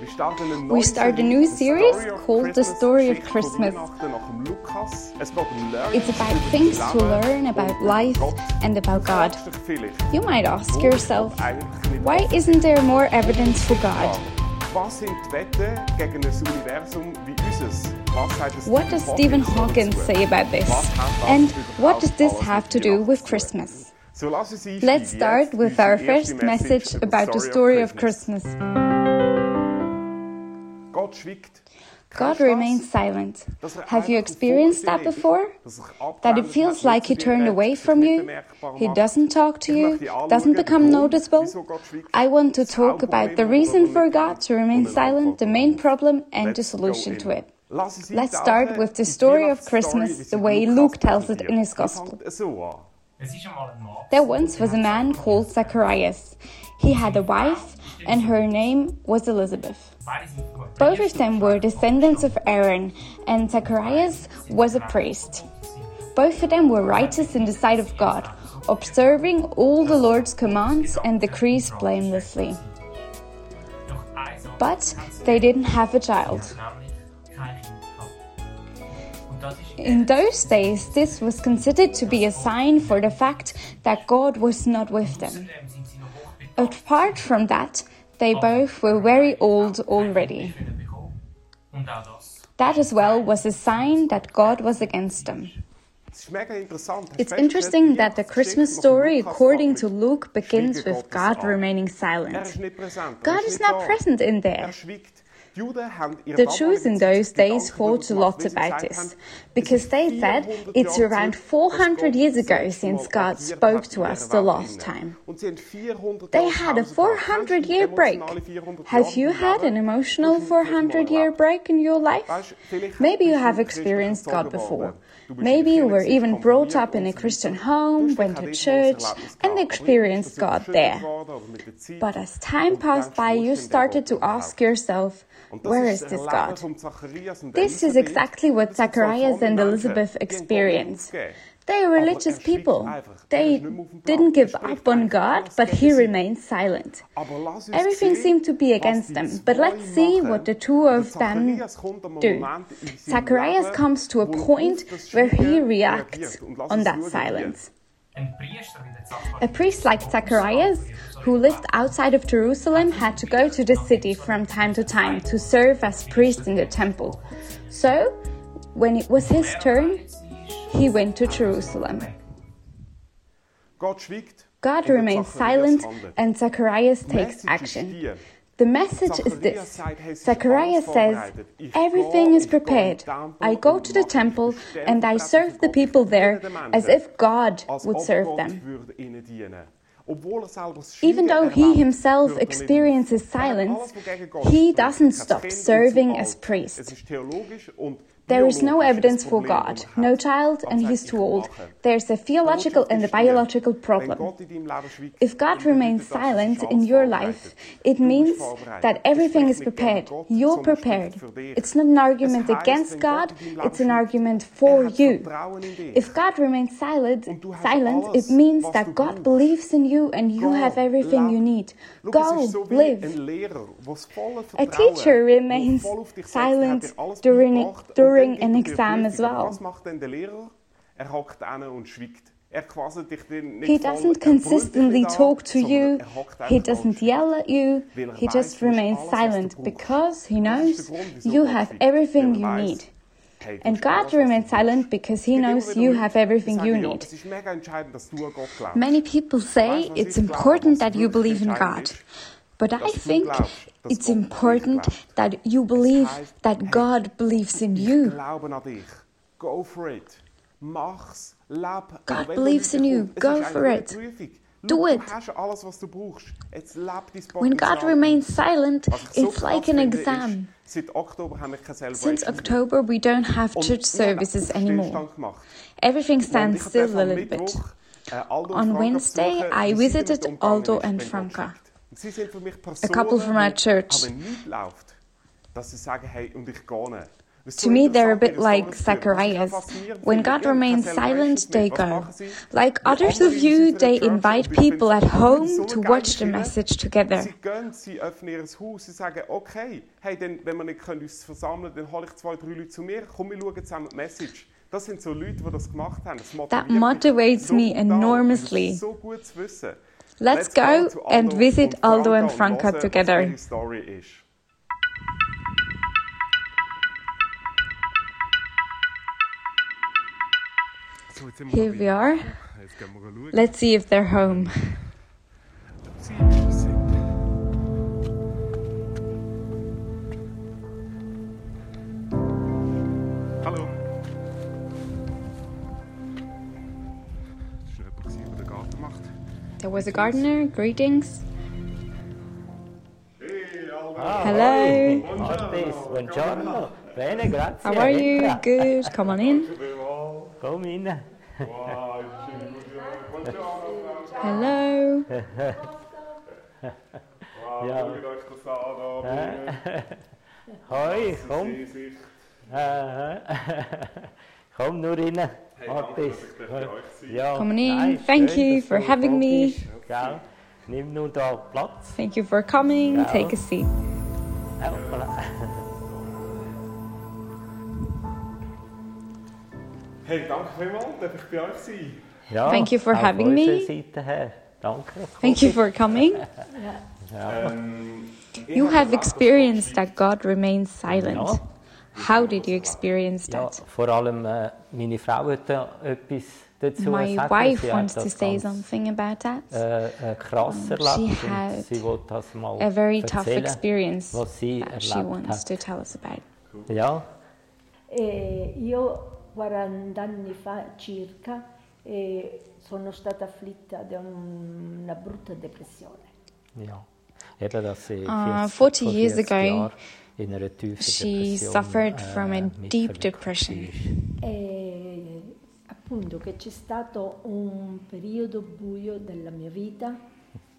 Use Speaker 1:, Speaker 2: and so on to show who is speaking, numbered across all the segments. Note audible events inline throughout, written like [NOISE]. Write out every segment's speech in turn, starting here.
Speaker 1: We start a new series called The Story of Christmas. It's about things to learn about life and about God. You might ask yourself, why isn't there more evidence for God? What does Stephen Hawking say about this? And what does this have to do with Christmas? Let's start with our first message about the story of Christmas. God remains silent. Have you experienced that before? That it feels like He turned away from you? He doesn't talk to you? Doesn't become noticeable? I want to talk about the reason for God to remain silent, the main problem, and the solution to it. Let's start with the story of Christmas the way Luke tells it in his Gospel. There once was a man called Zacharias. He had a wife, and her name was Elizabeth. Both of them were descendants of Aaron, and Zacharias was a priest. Both of them were righteous in the sight of God, observing all the Lord's commands and decrees blamelessly. But they didn't have a child. In those days, this was considered to be a sign for the fact that God was not with them. Apart from that, they oh. both were very old already. That as well was a sign that God was against them. It's interesting that the Christmas story, according to Luke, begins with God remaining silent. God is not present in there. The Jews in those days fought a lot about this, because they said it's around 400 years ago since God spoke to us the last time. They had a 400 year break. Have you had an emotional 400 year break in your life? Maybe you have experienced God before. Maybe you were even brought up in a Christian home, went to church, and experienced God there. But as time passed by, you started to ask yourself, where is this God? This is exactly what Zacharias and Elizabeth experienced. They are religious people. They didn't give up on God, but He remained silent. Everything seemed to be against them, but let's see what the two of them do. Zacharias comes to a point where he reacts on that silence. A priest like Zacharias, who lived outside of Jerusalem, had to go to the city from time to time to serve as priest in the temple. So, when it was his turn, he went to Jerusalem. God remains silent and Zacharias takes action. The message is this Zacharias says, Everything is prepared. I go to the temple and I serve the people there as if God would serve them. Even though he himself experiences silence, he doesn't stop serving as priest. There is no evidence for God, no child, and he's too old. There's a theological and a biological problem. If God remains silent in your life, it means that everything is prepared. You're prepared. It's not an argument against God, it's an argument for you. If God remains silent, silent, it means that God believes in you and you have everything you need. Go, live. A teacher remains silent during, during during an exam as well. He doesn't consistently talk to you, he doesn't yell at you, he just remains silent because he knows you have everything you need. And God remains silent because He knows you have everything you need. Many people say it's important that you believe in God. But I think it's important that you believe that God believes in you. God believes in you. Go for it. Do it. When God remains silent, it's like an exam. Since October, we don't have church services anymore. Everything stands still a little bit. On Wednesday, I visited Aldo and Franca a couple from our church. To me, they're a bit like Zacharias. When God remains silent, they go. Like others of you, they invite people at home to watch the message together.
Speaker 2: Sie gehen, sie öffnen ihr Haus, sie sagen, okay, hey, dann, wenn wir nicht uns versammeln können, dann hole ich zwei, drei Leute zu mir, komm, wir schauen zusammen die Message. Das sind so Leute, die das gemacht haben. Das
Speaker 1: That motivates me enormously.
Speaker 2: So gut zu wissen.
Speaker 1: Let's, Let's go, go and visit Aldo and Franca together. Here we are. Let's see if they're home. Was a gardener. Greetings.
Speaker 3: Ah,
Speaker 1: Hello.
Speaker 3: Buongiorno. Bene, grazie.
Speaker 1: How are you? Good. Come on in.
Speaker 3: Come in.
Speaker 1: Hello. [LAUGHS]
Speaker 2: ja. [LAUGHS]
Speaker 3: Hoi, komm. [LAUGHS] komm nur rein. Mathis.
Speaker 1: Ja, Come in. Nein, Thank you for having me.
Speaker 3: Gell? Nimm nur da Platz.
Speaker 1: Thank you for coming. Gell? Take a seat.
Speaker 2: Hey, danke vielmals, darf ich bei euch sein?
Speaker 3: Ja,
Speaker 1: Thank you for having me.
Speaker 3: Seite her. Danke.
Speaker 1: Thank you for coming. [LAUGHS]
Speaker 3: ja.
Speaker 2: Ähm,
Speaker 1: you have experienced that God remains silent. Ja. How did you experience that?
Speaker 3: Ja, vor allem äh, meine Frau hat da etwas dazu
Speaker 1: My wife wants to say something about that.
Speaker 3: Äh,
Speaker 1: Um, she had
Speaker 3: sie will das mal
Speaker 1: A very tough experience that she wants to tell us about.
Speaker 3: Ja,
Speaker 4: E io 40 anni fa circa eh, sono stata afflitta da un- una brutta depressione.
Speaker 3: ja. Eben, dass sie
Speaker 1: Uh,
Speaker 3: 40,
Speaker 1: 40 years ago,
Speaker 3: Jahren in einer tiefen
Speaker 1: she suffered
Speaker 3: äh,
Speaker 1: from a deep depression.
Speaker 4: E appunto che c'è stato un periodo buio della mia vita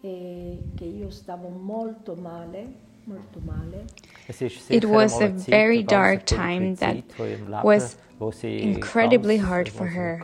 Speaker 4: e che io stavo molto male, molto male.
Speaker 1: It was a very dark time that
Speaker 3: Zeit von ihrem Leben,
Speaker 1: was incredibly hard for her.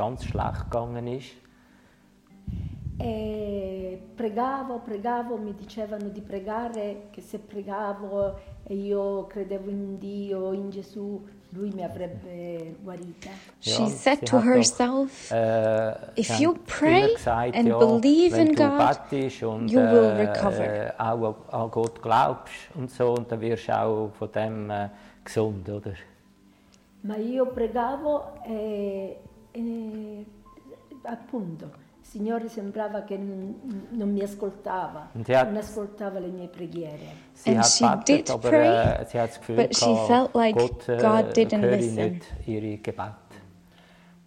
Speaker 4: E pregavo, pregavo, mi dicevano di pregare, che se pregavo e io credevo in Dio, in Gesù, lui mi avrebbe guarita.
Speaker 1: She said to herself,
Speaker 3: Äh,
Speaker 1: If you pray and
Speaker 3: ja,
Speaker 1: believe in God, you will
Speaker 3: äh,
Speaker 1: recover.
Speaker 3: Auch an Gott glaubst und so, und dann wirst du auch von dem gesund, oder?
Speaker 4: Ma io pregavo e, e appunto Signore sembrava che non, non mi ascoltava,
Speaker 3: hat-
Speaker 4: non ascoltava le mie preghiere.
Speaker 3: Sie
Speaker 1: And she did
Speaker 3: aber
Speaker 1: pray,
Speaker 3: das Gefühl
Speaker 1: but she felt like
Speaker 3: Gott äh,
Speaker 1: God didn't listen.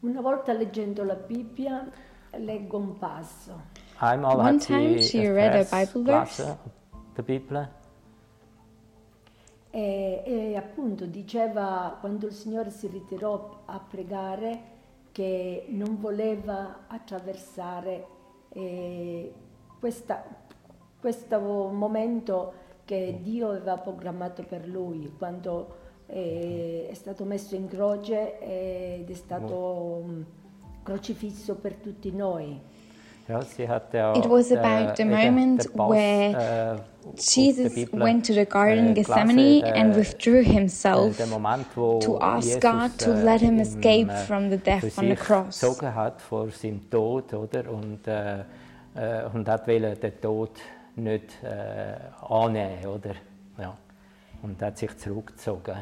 Speaker 4: Una volta leggendo la Bibbia leggo un passo.
Speaker 3: Einmal
Speaker 1: One time she read a Bible verse.
Speaker 3: der Bibel.
Speaker 4: E, e appunto diceva quando il Signore si ritirò a pregare che non voleva attraversare eh, questa- questo momento che Dio aveva programmato per lui quando eh, è stato messo in croce ed è stato mm, crocifisso per tutti noi.
Speaker 3: Ja, sie hat ja,
Speaker 1: It was about the moment
Speaker 3: Pass,
Speaker 1: where
Speaker 3: äh,
Speaker 1: Jesus
Speaker 3: Bibel,
Speaker 1: went to the Garden
Speaker 3: äh,
Speaker 1: Gethsemane
Speaker 3: gelesen,
Speaker 1: and withdrew himself
Speaker 3: Moment,
Speaker 1: to ask
Speaker 3: Jesus,
Speaker 1: God to
Speaker 3: äh,
Speaker 1: let him
Speaker 3: im,
Speaker 1: escape from the death on the
Speaker 3: sich
Speaker 1: cross.
Speaker 3: hat vor seinem Tod, oder? Und, und hat den Tod nicht äh, annehmen, oder? Ja. Und hat sich zurückgezogen.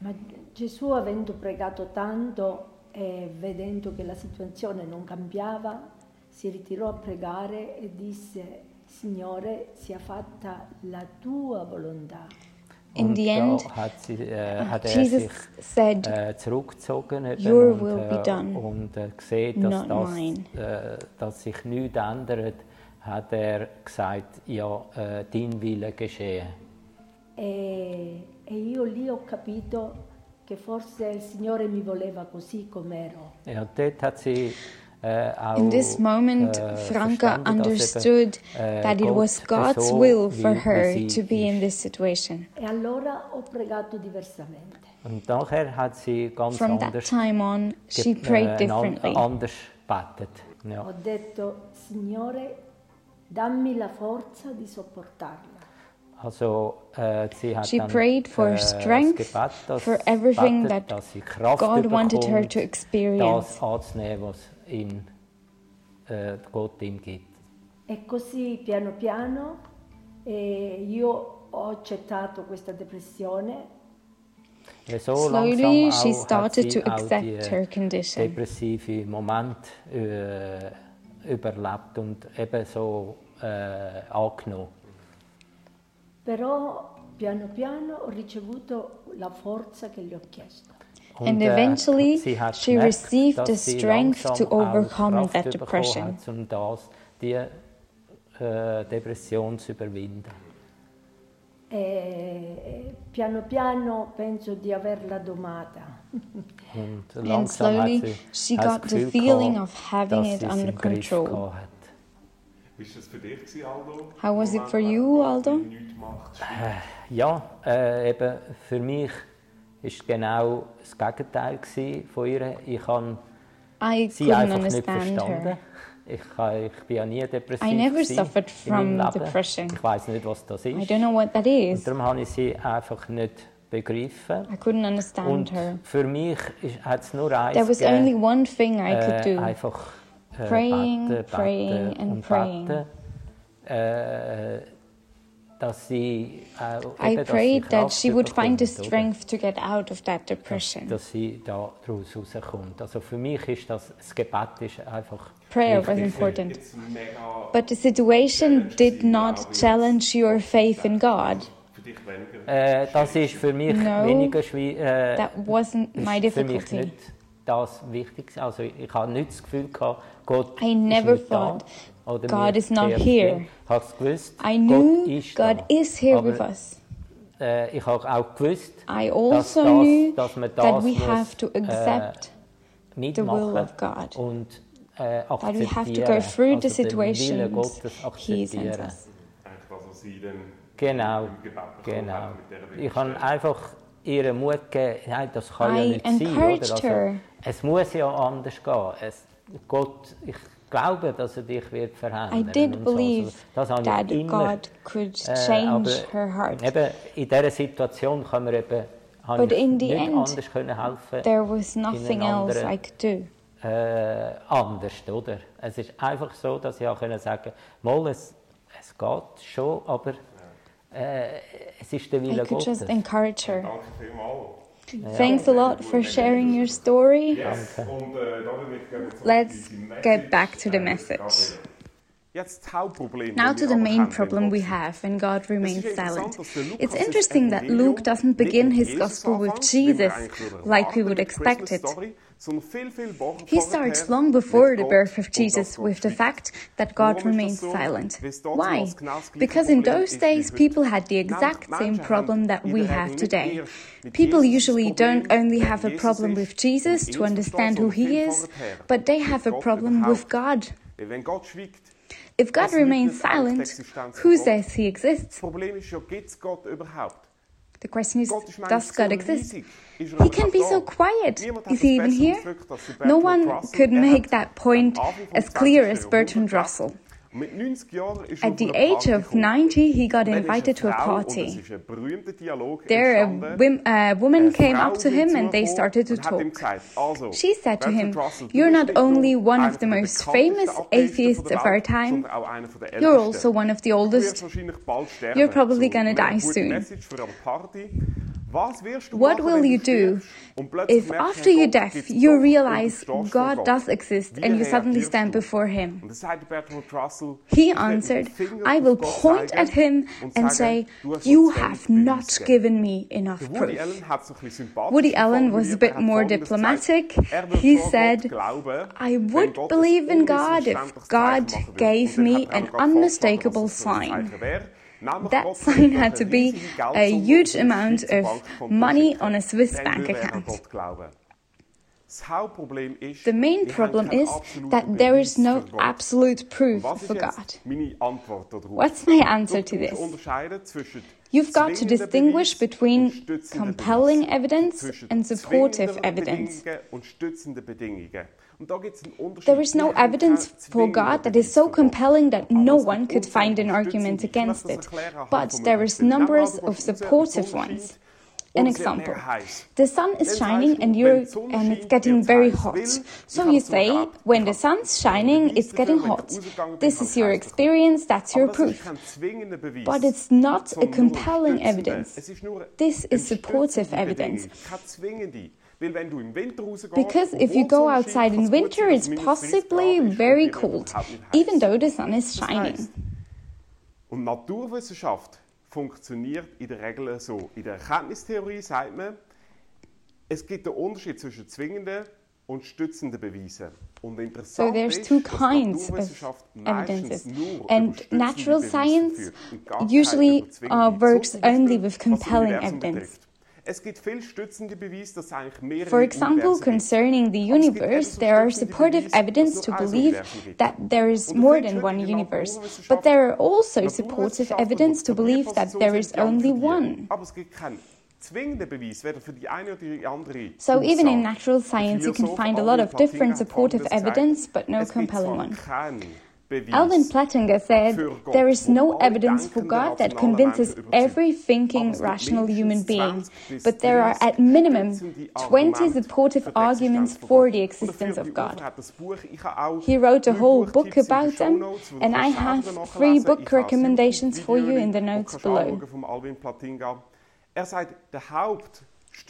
Speaker 4: Ma Gesù avendo pregato tanto e vedendo che la situazione non cambiava, si ritirò a pregare e disse, Signore, sia fatta la tua volontà.
Speaker 1: In
Speaker 3: und
Speaker 1: the end,
Speaker 3: hat, sie, äh, hat er
Speaker 1: Jesus
Speaker 3: sich
Speaker 1: said,
Speaker 3: äh, zurückgezogen
Speaker 1: Your
Speaker 3: und,
Speaker 1: will be
Speaker 3: äh,
Speaker 1: done,
Speaker 3: und äh, gesehen, dass,
Speaker 1: not
Speaker 3: das,
Speaker 1: mine.
Speaker 3: äh, dass sich nichts ändert, hat er gesagt, ja, äh, dein Wille geschehe.
Speaker 4: E, e io lì ho capito che forse il Signore mi voleva così com'ero.
Speaker 3: Ja, dort hat sie Uh,
Speaker 1: in this moment,
Speaker 3: äh,
Speaker 1: Franca understood
Speaker 3: äh,
Speaker 1: that it was God's will for
Speaker 3: wie- wie
Speaker 1: her to be in this situation.
Speaker 4: E allora ho pregato diversamente.
Speaker 3: Und nachher hat sie ganz
Speaker 1: From that time on, she prayed
Speaker 3: äh,
Speaker 1: differently.
Speaker 3: anders betet. Ja.
Speaker 4: Ho detto, Signore, dammi la forza di sopportarla.
Speaker 3: Also, äh,
Speaker 1: She prayed for
Speaker 3: äh,
Speaker 1: strength
Speaker 3: das Gebet, das
Speaker 1: for everything that
Speaker 3: dass sie Kraft
Speaker 1: God wanted her to experience.
Speaker 3: Ihm, äh, Gott ihm gibt.
Speaker 4: E così piano piano eh, io ho accettato questa depressione
Speaker 3: so
Speaker 1: Slowly, she started to accept
Speaker 3: die
Speaker 1: her condition.
Speaker 3: depressive Moment äh, überlebt und eben so äh, angenommen.
Speaker 4: Però piano piano ho ricevuto la forza che le ho chiesto.
Speaker 3: Und,
Speaker 1: And
Speaker 3: äh,
Speaker 1: eventually, she received the strength to overcome that depression.
Speaker 3: Hat, das, die äh, Depression zu überwinden.
Speaker 4: E piano piano penso di averla domata.
Speaker 3: Und
Speaker 1: And slowly, she got the feeling of having it under control.
Speaker 3: gehabt hat.
Speaker 2: Wie war das für dich, gewesen, Aldo?
Speaker 1: How was it for you, Aldo?
Speaker 2: nichts äh,
Speaker 3: Ja, äh, eben für mich ist genau das Gegenteil von ihr. Ich habe
Speaker 1: I
Speaker 3: sie einfach nicht verstanden.
Speaker 1: her.
Speaker 3: Ich, ich bin ja nie depressiv.
Speaker 1: I never suffered from depression.
Speaker 3: Ich weiß nicht, was das ist.
Speaker 1: I don't know what that
Speaker 3: Und
Speaker 1: is.
Speaker 3: darum habe ich sie einfach nicht begriffen.
Speaker 1: I couldn't understand
Speaker 3: Und
Speaker 1: her.
Speaker 3: für mich hat es nur eins
Speaker 1: There was
Speaker 3: gegeben,
Speaker 1: only one thing I could
Speaker 3: äh,
Speaker 1: do.
Speaker 3: einfach äh,
Speaker 1: Praying,
Speaker 3: beten,
Speaker 1: praying
Speaker 3: beten
Speaker 1: and
Speaker 3: und
Speaker 1: praying.
Speaker 3: beten, äh, dass sie äh,
Speaker 1: I
Speaker 3: dass sie
Speaker 1: prayed that
Speaker 3: Kraft
Speaker 1: she would find the strength to get out of that depression.
Speaker 3: dass sie da daraus rauskommt. Also für mich ist das, das Gebet ist einfach
Speaker 1: Prayer was
Speaker 3: wichtig.
Speaker 1: important. But the situation did not challenge your faith in God.
Speaker 3: Äh, das ist für mich
Speaker 1: No,
Speaker 3: weniger schwierig. Äh,
Speaker 1: That wasn't my
Speaker 3: ist
Speaker 1: difficulty.
Speaker 3: nicht das Wichtigste. Also ich habe nicht das Gefühl gehabt, Gott
Speaker 1: I
Speaker 3: ist
Speaker 1: never
Speaker 3: nicht
Speaker 1: thought,
Speaker 3: da. Oder
Speaker 1: God is not here.
Speaker 3: nicht. Ich habe es gewusst,
Speaker 1: I knew
Speaker 3: Gott ist
Speaker 1: God
Speaker 3: da.
Speaker 1: is here
Speaker 3: Aber,
Speaker 1: with us.
Speaker 3: Äh, ich habe auch gewusst,
Speaker 1: I
Speaker 3: dass,
Speaker 1: also
Speaker 3: das,
Speaker 1: knew
Speaker 3: dass man
Speaker 1: that
Speaker 3: das
Speaker 1: we
Speaker 3: muss,
Speaker 1: have to accept
Speaker 3: äh, nicht
Speaker 1: the will of God.
Speaker 3: und äh,
Speaker 1: that we have to
Speaker 3: akzeptieren.
Speaker 1: go through the
Speaker 3: also Willen
Speaker 1: situations He sends
Speaker 3: akzeptieren.
Speaker 1: us.
Speaker 3: Genau, genau. Ich habe einfach ihr Mut gegeben, nein, das kann ja
Speaker 1: I
Speaker 3: nicht sein, oder?
Speaker 1: encouraged
Speaker 3: Also,
Speaker 1: her.
Speaker 3: es muss ja anders gehen. Es, Gott, ich glaube, dass er dich wird verändern.
Speaker 1: I did
Speaker 3: und so.
Speaker 1: believe
Speaker 3: Also, das
Speaker 1: that
Speaker 3: ich immer,
Speaker 1: God could
Speaker 3: äh,
Speaker 1: change
Speaker 3: aber
Speaker 1: her heart.
Speaker 3: Eben, in dieser Situation kann man eben,
Speaker 1: But in the end,
Speaker 3: anders können helfen
Speaker 1: There was nothing else
Speaker 3: anderen-
Speaker 1: I could do.
Speaker 3: äh, anders, oder? Es ist einfach so, dass ich auch können sagen mal, es, es geht schon, aber äh, es ist der
Speaker 1: I
Speaker 3: Wille
Speaker 1: could
Speaker 3: Gottes.
Speaker 1: just encourage her.
Speaker 2: Danke vielmals.
Speaker 1: Thanks a lot for sharing your story. Let's get back to the message. Now to the main problem we have when God remains silent. It's interesting that Luke doesn't begin his gospel with Jesus like we would expect it.
Speaker 2: Story, sondern viel, viel Wochen
Speaker 1: He starts long before the birth of Jesus with the fact that God remains silent.
Speaker 2: Weil es damals
Speaker 1: Why?
Speaker 2: genau das gleiche
Speaker 1: Because in those days, people had the exact same problem that we have today. People usually don't only have a problem with Jesus to understand who he is, but they have a problem with. God.
Speaker 2: Weil Wenn Gott schweigt,
Speaker 1: If God remains
Speaker 2: leugnet eigentlich die
Speaker 1: silent, who says he exists? The question is,
Speaker 2: Gott ist manchmal
Speaker 1: does God exist? He can be so quiet. Is he even here?
Speaker 2: ausgedrückt als der
Speaker 1: No one could make that point
Speaker 2: am Anfang vom
Speaker 1: as clear as Bertrand Russell.
Speaker 2: Und mit 90 Jahren ist
Speaker 1: At the age of 90, he got
Speaker 2: Und dann ist
Speaker 1: invited to a
Speaker 2: Frau, Und es
Speaker 1: party.
Speaker 2: ist ein berühmter Dialog
Speaker 1: There, a, a woman came up to him and they started to
Speaker 2: und hat ihm
Speaker 1: talk. She said to him,
Speaker 2: Bertrand Russell, du
Speaker 1: You're not only one of the most famous atheists of our time,
Speaker 2: sondern auch einer der
Speaker 1: you're also one of the oldest.
Speaker 2: wirst wahrscheinlich bald sterben.
Speaker 1: You're probably gonna die soon.
Speaker 2: Message für eine Party. Was wirst du
Speaker 1: What will you do
Speaker 2: stirbst und plötzlich
Speaker 1: if after
Speaker 2: hey,
Speaker 1: you're
Speaker 2: Gott
Speaker 1: deaf
Speaker 2: gibt's
Speaker 1: you
Speaker 2: doch und du
Speaker 1: realize God does exist and you suddenly stand before Him?
Speaker 2: Und dann sagt Bertrand Russell,
Speaker 1: He
Speaker 2: ich werde mit dem
Speaker 1: answered, I will point at him and say, You have not given me enough proof.
Speaker 2: Allen hat so ein bisschen sympathisch
Speaker 1: Woody Allen was a bit
Speaker 2: Er
Speaker 1: more diplomatic.
Speaker 2: Er
Speaker 1: He said, I would believe in God if God
Speaker 2: Zeichen machen würde.
Speaker 1: gave me
Speaker 2: er
Speaker 1: an unmistakable
Speaker 2: was das für ein
Speaker 1: sign.
Speaker 2: Zeichen wäre. Nämlich
Speaker 1: That sign had to be a huge amount of money on a Swiss bank account. The main problem is that there is no absolute proof for God. What's my answer to this? You've got to distinguish between compelling evidence and supportive evidence. There is no evidence for God that is so compelling that no one could find an argument against it, but there is numbers of supportive ones. An example. The sun is shining and you're and it's getting very hot. So you say, when the sun's shining, it's getting hot. This is your experience, that's your proof. But it's not a compelling evidence. This is supportive evidence. Because if you go outside in winter, it's possibly very cold, even though the sun is shining.
Speaker 2: Und Naturwissenschaft funktioniert in der Regel so. In der Erkenntnistheorie sagt man, es gibt einen Unterschied zwischen zwingenden und stützenden Beweisen. Und
Speaker 1: so there's two kinds of evidences, and natural science usually uh, works only with compelling evidence. For example, concerning the universe, there are supportive evidence to believe that there is more than one universe, but there are also supportive evidence to believe that there is only one. So even in natural science, you can find a lot of different supportive evidence, but no compelling one. Alvin Plantinga said, There is no evidence for God that convinces every thinking, rational human being, but there are at minimum 20 supportive arguments for the existence of God. He wrote a whole book about them, and I have three book recommendations for you in the notes below.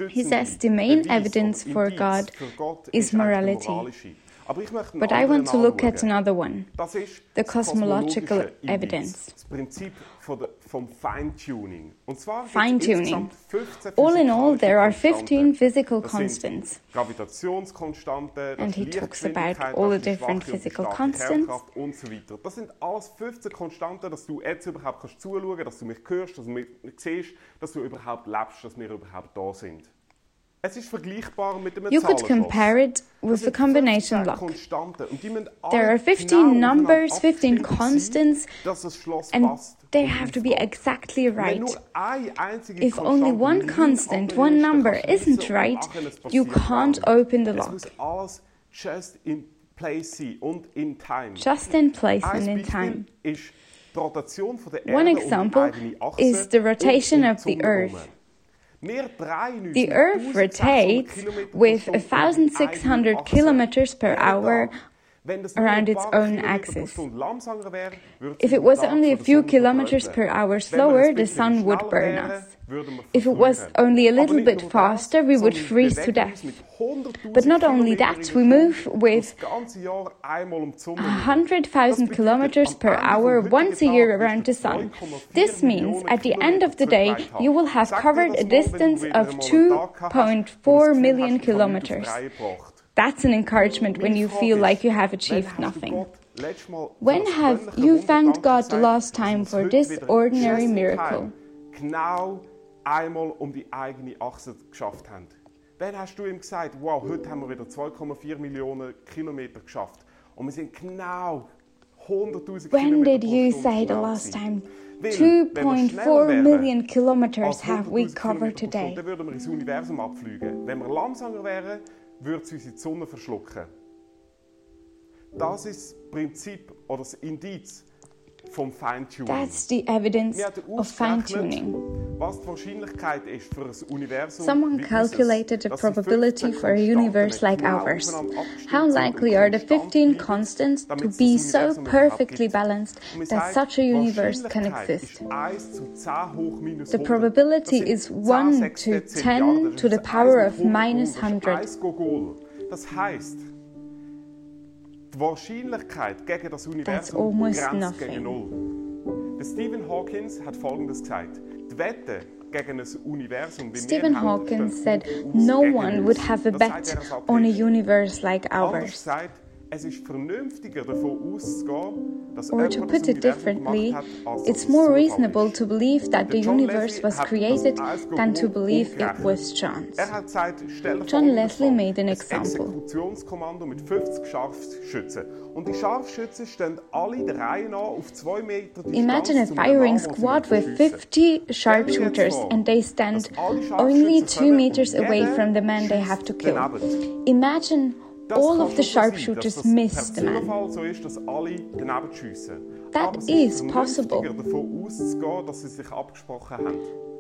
Speaker 1: He says the main evidence for God is morality. But I want to look at another one the cosmological evidence. Fine tuning. All in all, there are 15 physical constants. And he talks about all the different physical constants.
Speaker 2: Das sind alles 15 Konstanten, dass du jetzt überhaupt kannst zuschauen, dass du mich hörst, dass du mich siehst, dass du überhaupt lebst, dass wir überhaupt da sind.
Speaker 1: You could compare it with a combination lock. There are 15 numbers, 15 constants, and they have to be exactly right. If only one constant, one number isn't right, you can't open the lock. Just in place and in time. One example is the rotation of the Earth. The Earth rotates with 1,600 kilometers per hour around its own axis. If it was only a few kilometers per hour slower, the sun would burn us. If it was only a little bit faster, we would freeze to death. But not only that, we move with 100,000 kilometers per hour once a year around the sun. This means at the end of the day, you will have covered a distance of 2.4 million kilometers. That's an encouragement when you feel like you have achieved nothing. When have you thanked God the last time for this ordinary miracle?
Speaker 2: einmal um die eigene Achse geschafft haben. Wann hast du ihm gesagt, wow, heute haben wir wieder 2,4 Millionen Kilometer geschafft und wir sind genau 100.000
Speaker 1: When did you say the last time? 2.4 million kilometers have we covered today.
Speaker 2: Dann würden wir ins Universum abfliegen. Wenn wir langsamer wären, würde es uns in die Sonne verschlucken. Das ist das Prinzip oder das Indiz vom Feintuning.
Speaker 1: That's the evidence of fine-tuning. Someone calculated the probability for a universe like ours. How likely are the 15 constants to be so perfectly balanced that such a universe can exist? The probability is 1 to 10 to the power of minus 100.
Speaker 2: Die Wahrscheinlichkeit gegen das
Speaker 1: Universum grenzt nothing.
Speaker 2: gegen null. Der Stephen Hawkins hat Folgendes gesagt. Die Wette gegen ein Universum wie
Speaker 1: Stephen Hawkins said no one would have a bet er on a universe like ours. Or to put it differently, it's more reasonable to believe that the universe was created than to believe it was chance.
Speaker 2: Er
Speaker 1: John Leslie made an example.
Speaker 2: mit 50 Scharfschützen. Und die Scharfschützen stehen alle der Reihe nach auf 2 Meter
Speaker 1: Imagine a firing squad with 50 sharpshooters and they stand only 2 meters away from the man they have to kill. Imagine all of the sharpshooters miss the man. That is possible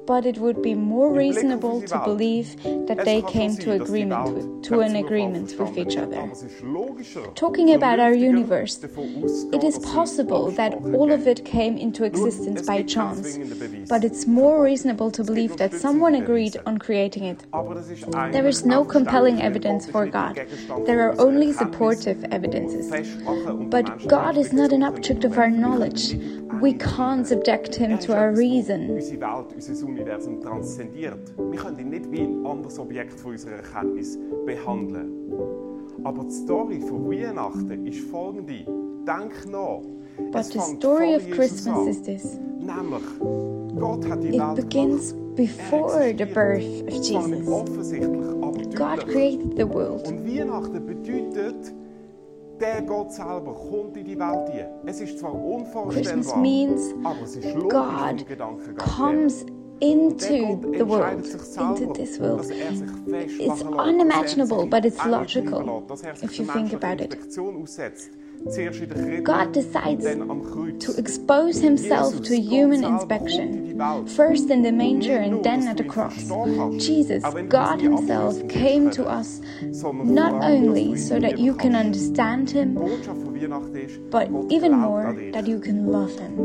Speaker 1: but it would be more reasonable to believe that they came to agreement with, to an agreement with each other. Talking about our universe, it is possible that all of it came into existence by chance, but it's more reasonable to believe that someone agreed on creating it. There is no compelling evidence for God. There are only supportive evidences. But God is not an object of our knowledge. We can't subject him to our reason.
Speaker 2: Universum transzendiert. Wir können ihn nicht wie ein anderes Objekt von unserer Erkenntnis behandeln. Aber die Story von Weihnachten ist folgende. Denk nach.
Speaker 1: But the story of Christmas is this.
Speaker 2: Nämlich, Gott hat die
Speaker 1: It
Speaker 2: Welt
Speaker 1: begins before the birth of Jesus. God created the world.
Speaker 2: Und Weihnachten bedeutet, der Gott selber kommt in die Welt hier. Es ist zwar unvorstellbar,
Speaker 1: Christmas means
Speaker 2: aber es ist
Speaker 1: God comes into the world, into this world. It's unimaginable, but it's logical if you think about it. God decides to expose himself to human inspection, first in the manger and then at the cross. Jesus, God Himself, came to us not only so that you can understand Him, but even more that you can love Him.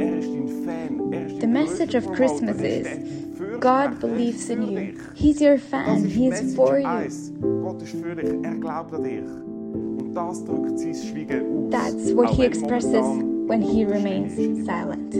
Speaker 1: The message of Christmas is. God believes in you. He's your fan. He is for you. That's what he expresses when he remains silent.